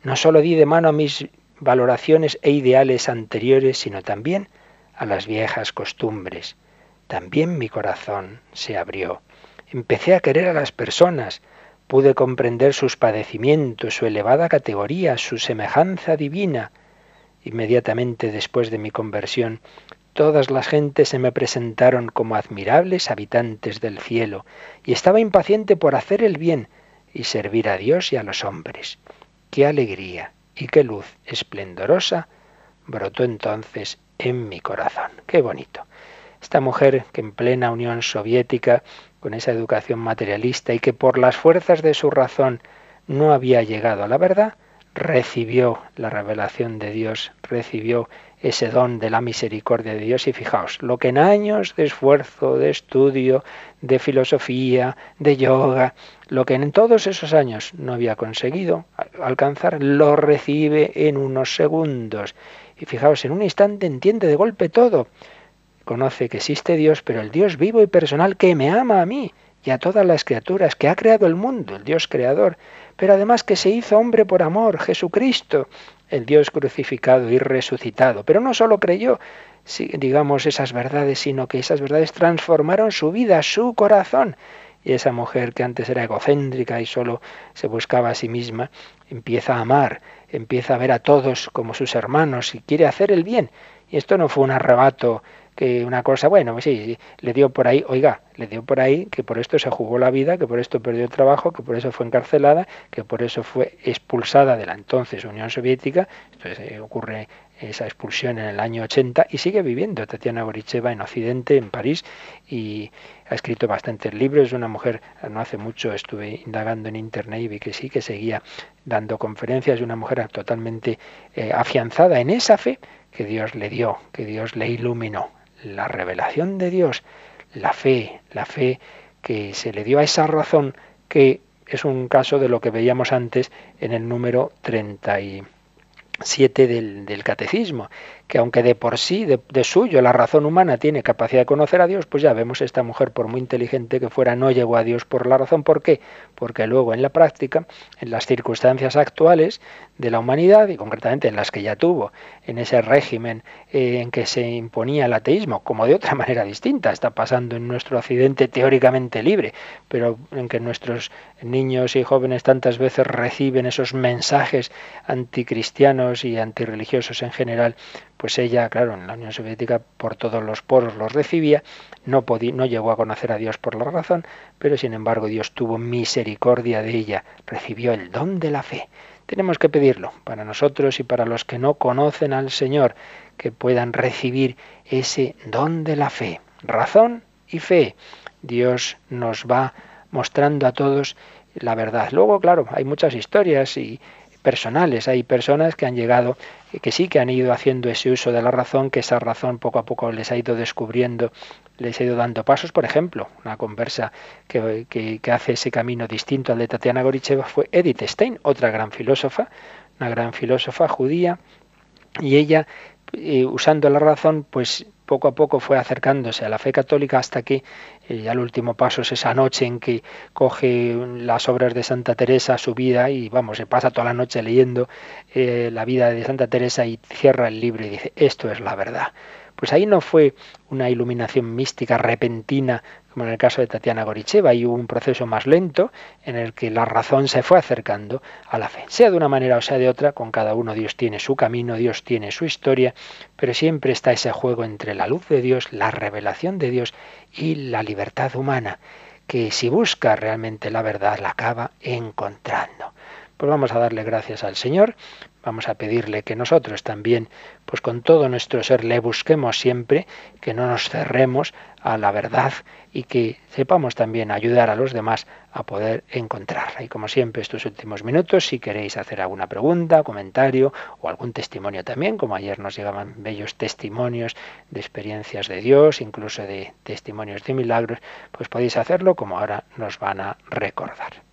No solo di de mano a mis valoraciones e ideales anteriores, sino también a las viejas costumbres. También mi corazón se abrió. Empecé a querer a las personas, pude comprender sus padecimientos, su elevada categoría, su semejanza divina. Inmediatamente después de mi conversión, todas las gentes se me presentaron como admirables habitantes del cielo, y estaba impaciente por hacer el bien y servir a Dios y a los hombres. Qué alegría y qué luz esplendorosa brotó entonces en mi corazón. Qué bonito. Esta mujer que en plena Unión Soviética, con esa educación materialista y que por las fuerzas de su razón no había llegado a la verdad, recibió la revelación de Dios, recibió ese don de la misericordia de Dios y fijaos, lo que en años de esfuerzo, de estudio, de filosofía, de yoga, lo que en todos esos años no había conseguido alcanzar, lo recibe en unos segundos. Y fijaos, en un instante entiende de golpe todo. Conoce que existe Dios, pero el Dios vivo y personal que me ama a mí y a todas las criaturas, que ha creado el mundo, el Dios creador, pero además que se hizo hombre por amor, Jesucristo, el Dios crucificado y resucitado. Pero no solo creyó, digamos, esas verdades, sino que esas verdades transformaron su vida, su corazón. Y esa mujer que antes era egocéntrica y solo se buscaba a sí misma, empieza a amar, empieza a ver a todos como sus hermanos y quiere hacer el bien. Y esto no fue un arrebato que una cosa, bueno, sí, le dio por ahí, oiga, le dio por ahí que por esto se jugó la vida, que por esto perdió el trabajo, que por eso fue encarcelada, que por eso fue expulsada de la entonces Unión Soviética. Entonces eh, ocurre esa expulsión en el año 80 y sigue viviendo Tatiana Goricheva en Occidente, en París, y ha escrito bastantes libros. Una mujer, no hace mucho estuve indagando en internet y vi que sí, que seguía dando conferencias. Una mujer totalmente eh, afianzada en esa fe que Dios le dio, que Dios le iluminó la revelación de Dios, la fe, la fe que se le dio a esa razón que es un caso de lo que veíamos antes en el número 37 del, del catecismo, que aunque de por sí, de, suyo, la razón humana tiene capacidad de conocer a Dios, pues ya vemos esta mujer, por muy inteligente que fuera, no llegó a Dios por la razón. ¿Por qué? Porque luego en la práctica, en las circunstancias actuales de la humanidad, y concretamente en las que ya tuvo, en ese régimen eh, en que se imponía el ateísmo, como de otra manera distinta, está pasando en nuestro occidente teóricamente libre, pero en que nuestros niños y jóvenes tantas veces reciben esos mensajes anticristianos y antirreligiosos en general, pues ella, claro, en la Unión Soviética por todos los poros los recibía, no, no llegó a conocer a Dios por la razón, pero sin embargo Dios tuvo misericordia de ella, recibió el don de la fe. tenemos que pedirlo para nosotros y para los que no conocen al Señor, que puedan recibir ese don de la fe, razón y fe. Dios nos va mostrando a todos la verdad. Luego, claro, hay muchas historias y personales. Hay personas que han llegado, que sí que han ido haciendo ese uso de la razón, que esa razón poco a poco les ha ido descubriendo, les ha ido dando pasos. Por ejemplo, una conversa que, que, hace ese camino distinto al de Tatiana Goricheva fue Edith Stein, otra gran filósofa, una gran filósofa judía, y ella, eh, usando la razón, pues poco a poco fue acercándose a la fe católica hasta que ya el último paso es esa noche en que coge las obras de Santa Teresa, su vida, y vamos, se pasa toda la noche leyendo eh, la vida de Santa Teresa y cierra el libro y dice, esto es la verdad. Pues ahí no fue una iluminación mística repentina como en el caso de Tatiana Goricheva, y hubo un proceso más lento en el que la razón se fue acercando a la fe. Sea de una manera o sea de otra, con cada uno Dios tiene su camino, Dios tiene su historia, pero siempre está ese juego entre la luz de Dios, la revelación de Dios y la libertad humana, que si busca realmente la verdad la acaba encontrando. Pues vamos a darle gracias al Señor, vamos a pedirle que nosotros también, pues con todo nuestro ser, le busquemos siempre, que no nos cerremos a la verdad y que sepamos también ayudar a los demás a poder encontrarla. Y como siempre, estos últimos minutos, si queréis hacer alguna pregunta, comentario o algún testimonio también, como ayer nos llegaban bellos testimonios de experiencias de Dios, incluso de testimonios de milagros, pues podéis hacerlo como ahora nos van a recordar.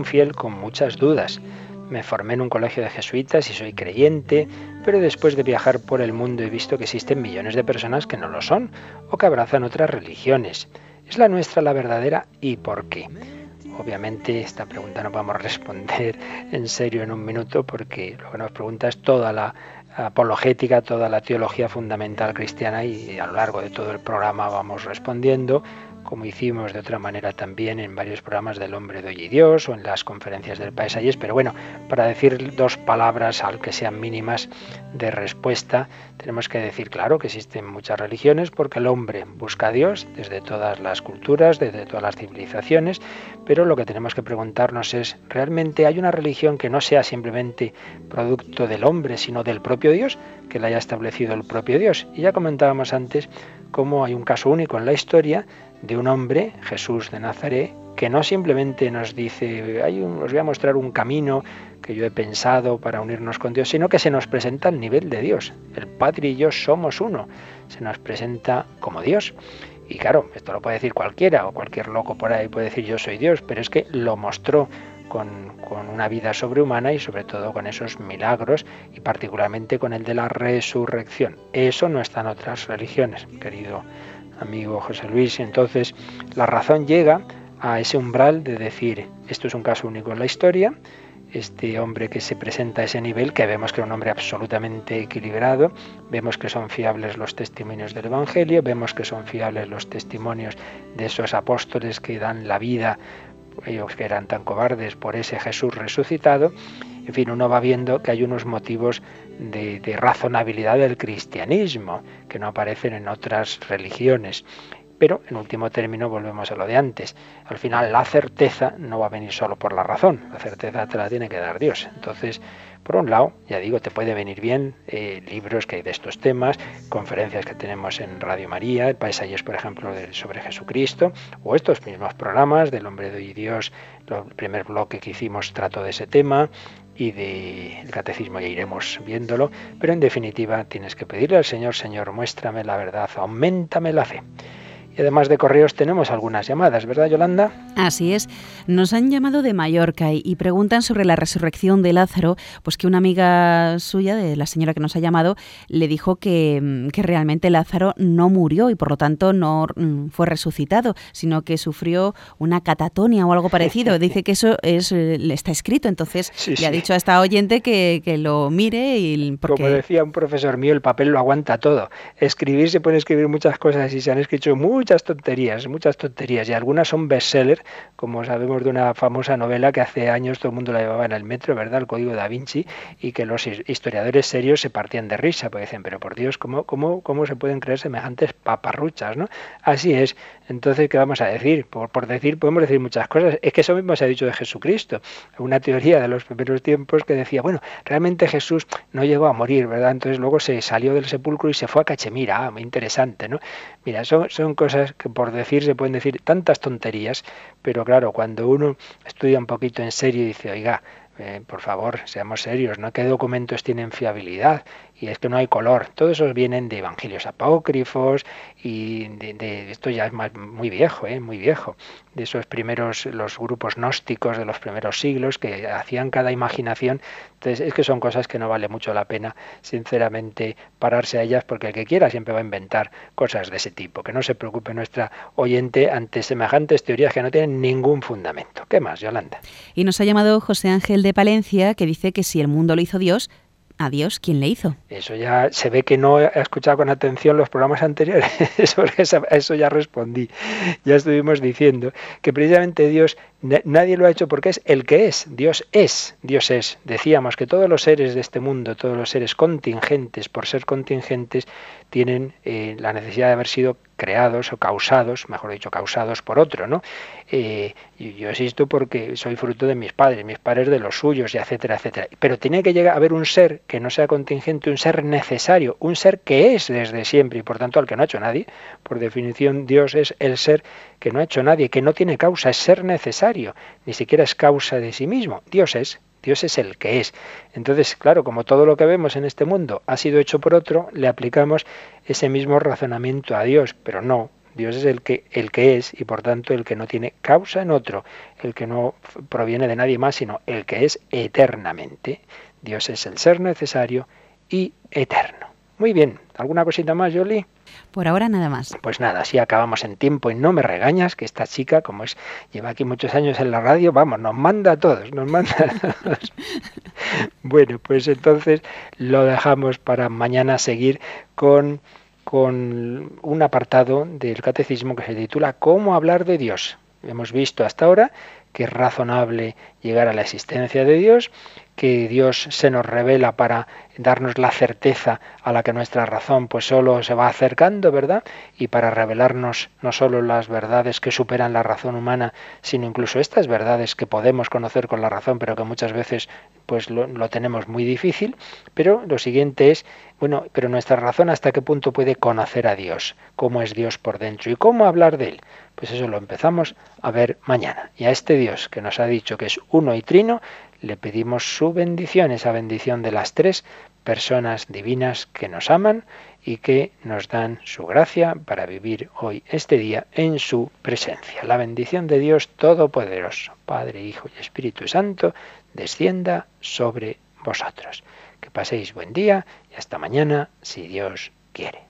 un fiel con muchas dudas. Me formé en un colegio de jesuitas y soy creyente, pero después de viajar por el mundo he visto que existen millones de personas que no lo son o que abrazan otras religiones. ¿Es la nuestra la verdadera y por qué? Obviamente esta pregunta no vamos a responder en serio en un minuto porque lo que nos pregunta es toda la apologética, toda la teología fundamental cristiana y a lo largo de todo el programa vamos respondiendo como hicimos de otra manera también en varios programas del Hombre de Hoy y Dios o en las conferencias del Paisayes, pero bueno, para decir dos palabras, al que sean mínimas, de respuesta, tenemos que decir, claro, que existen muchas religiones porque el hombre busca a Dios desde todas las culturas, desde todas las civilizaciones, pero lo que tenemos que preguntarnos es, ¿realmente hay una religión que no sea simplemente producto del hombre, sino del propio Dios, que la haya establecido el propio Dios? Y ya comentábamos antes cómo hay un caso único en la historia de un hombre, Jesús de Nazaret, que no simplemente nos dice, Hay os voy a mostrar un camino que yo he pensado para unirnos con Dios, sino que se nos presenta al nivel de Dios. El Padre y yo somos uno. Se nos presenta como Dios. Y claro, esto lo puede decir cualquiera, o cualquier loco por ahí puede decir yo soy Dios, pero es que lo mostró con, con, una vida sobrehumana y sobre todo con esos milagros y particularmente con el de la resurrección. Eso no está en otras religiones, querido amigo José Luis. Entonces, la razón llega a ese umbral de decir, esto es un caso único en la historia, este hombre que se presenta a ese nivel, que vemos que es un hombre absolutamente equilibrado, vemos que son fiables los testimonios del Evangelio, vemos que son fiables los testimonios de esos apóstoles que dan la vida, ellos que eran tan cobardes por ese Jesús resucitado, En fin, uno va viendo que hay unos motivos de, razonabilidad del cristianismo que no aparecen en otras religiones. Pero en último término volvemos a lo de antes. Al final la certeza no va a venir solo por la razón, la certeza te la tiene que dar Dios. Entonces, por un lado, ya digo, te puede venir bien eh, libros que hay de estos temas, conferencias que tenemos en Radio María, paisajes, por ejemplo, sobre Jesucristo, o estos mismos programas del Hombre de Dios, el primer bloque que hicimos trató de ese tema, y del catecismo ya iremos viéndolo, pero en definitiva tienes que pedirle al Señor, Señor, muéstrame la verdad, aumentame la fe. Y además de correos tenemos algunas llamadas, ¿verdad, Yolanda? Así es. Nos han llamado de Mallorca y, preguntan sobre la resurrección de Lázaro, pues que una amiga suya, de la señora que nos ha llamado, le dijo que, mm, que realmente Lázaro no murió y por lo tanto no mm, fue resucitado, sino que sufrió una catatonia o algo parecido. Dice que eso es, eh, está escrito, entonces le ha dicho a esta oyente que, que lo mire y porque... Como decía un profesor mío, el papel lo aguanta todo. Escribir se puede escribir muchas cosas y se han escrito muy muchas tonterías, muchas tonterías, y algunas son bestseller, como sabemos de una famosa novela que hace años todo el mundo la llevaba en el metro, ¿verdad? El Código da Vinci, y que los historiadores serios se partían de risa, porque dicen, pero por Dios, ¿cómo, cómo, cómo se pueden creer semejantes paparruchas, ¿no? Así es. Entonces, ¿qué vamos a decir? Por, decir, podemos decir muchas cosas. Es que eso mismo se ha dicho de Jesucristo. Una teoría de los primeros tiempos que decía, bueno, realmente Jesús no llegó a morir, ¿verdad? Entonces luego se salió del sepulcro y se fue a Cachemira. Ah, muy interesante, ¿no? Mira, son, son cosas que por decir se pueden decir tantas tonterías, pero claro, cuando uno estudia un poquito en serio y dice, oiga, eh, por favor, seamos serios, ¿no? ¿Qué documentos tienen fiabilidad? Y es que no hay color. Todos esos vienen de evangelios apócrifos y de, esto ya es muy viejo, ¿eh? muy viejo, de esos primeros, los grupos gnósticos de los primeros siglos que hacían cada imaginación. Entonces es que son cosas que no vale mucho la pena, sinceramente, pararse a ellas porque el que quiera siempre va a inventar cosas de ese tipo. Que no se preocupe nuestra oyente ante semejantes teorías que no tienen ningún fundamento. ¿Qué más, Yolanda? Y nos ha llamado José Ángel de Palencia que dice que si el mundo lo hizo Dios, a Dios, ¿quién le hizo? Eso ya se ve que no ha escuchado con atención los programas anteriores, a eso ya respondí. Ya estuvimos diciendo que precisamente Dios nadie lo ha hecho porque es el que es. Dios es, Dios es. Decíamos que todos los seres de este mundo, todos los seres contingentes, por ser contingentes, tienen eh, la necesidad de haber sido creados o causados, mejor dicho, causados por otro, ¿no? Eh, yo existo porque soy fruto de mis padres, mis padres de los suyos, y etcétera, etcétera. Pero tiene que llegar a haber un ser que no sea contingente, un ser necesario, un ser que es desde siempre y por tanto al que no ha hecho nadie. Por definición, Dios es el ser que no ha hecho nadie, que no tiene causa, es ser ni siquiera es causa de sí mismo. Dios es, Dios es el que es. Entonces, claro, como todo lo que vemos en este mundo ha sido hecho por otro, le aplicamos ese mismo razonamiento a Dios, pero no. Dios es el que, el que es y por tanto el que no tiene causa en otro, el que no proviene de nadie más, sino el que es eternamente. Dios es el ser necesario y eterno. Muy bien, ¿alguna cosita más, Jolie? Por ahora nada más. Pues nada, así acabamos en tiempo y no me regañas que esta chica, como es, lleva aquí muchos años en la radio, vamos, nos manda a todos, nos manda a todos. bueno, pues entonces lo dejamos para mañana seguir con, con un apartado del catecismo que se titula ¿Cómo hablar de Dios? Hemos visto hasta ahora que es razonable llegar a la existencia de Dios, que Dios se nos revela para darnos la certeza a la que nuestra razón pues solo se va acercando, ¿verdad? Y para revelarnos no solo las verdades que superan la razón humana, sino incluso estas verdades que podemos conocer con la razón, pero que muchas veces pues lo, lo tenemos muy difícil. Pero lo siguiente es, bueno, pero nuestra razón hasta qué punto puede conocer a Dios, cómo es Dios por dentro y cómo hablar de él. Pues eso lo empezamos a ver mañana. Y a este Dios que nos ha dicho que es uno y trino, le pedimos su bendición, esa bendición de las tres personas divinas que nos aman y que nos dan su gracia para vivir hoy este día en su presencia. La bendición de Dios Todopoderoso, Padre, Hijo y Espíritu Santo, descienda sobre vosotros. Que paséis buen día y hasta mañana, si Dios quiere.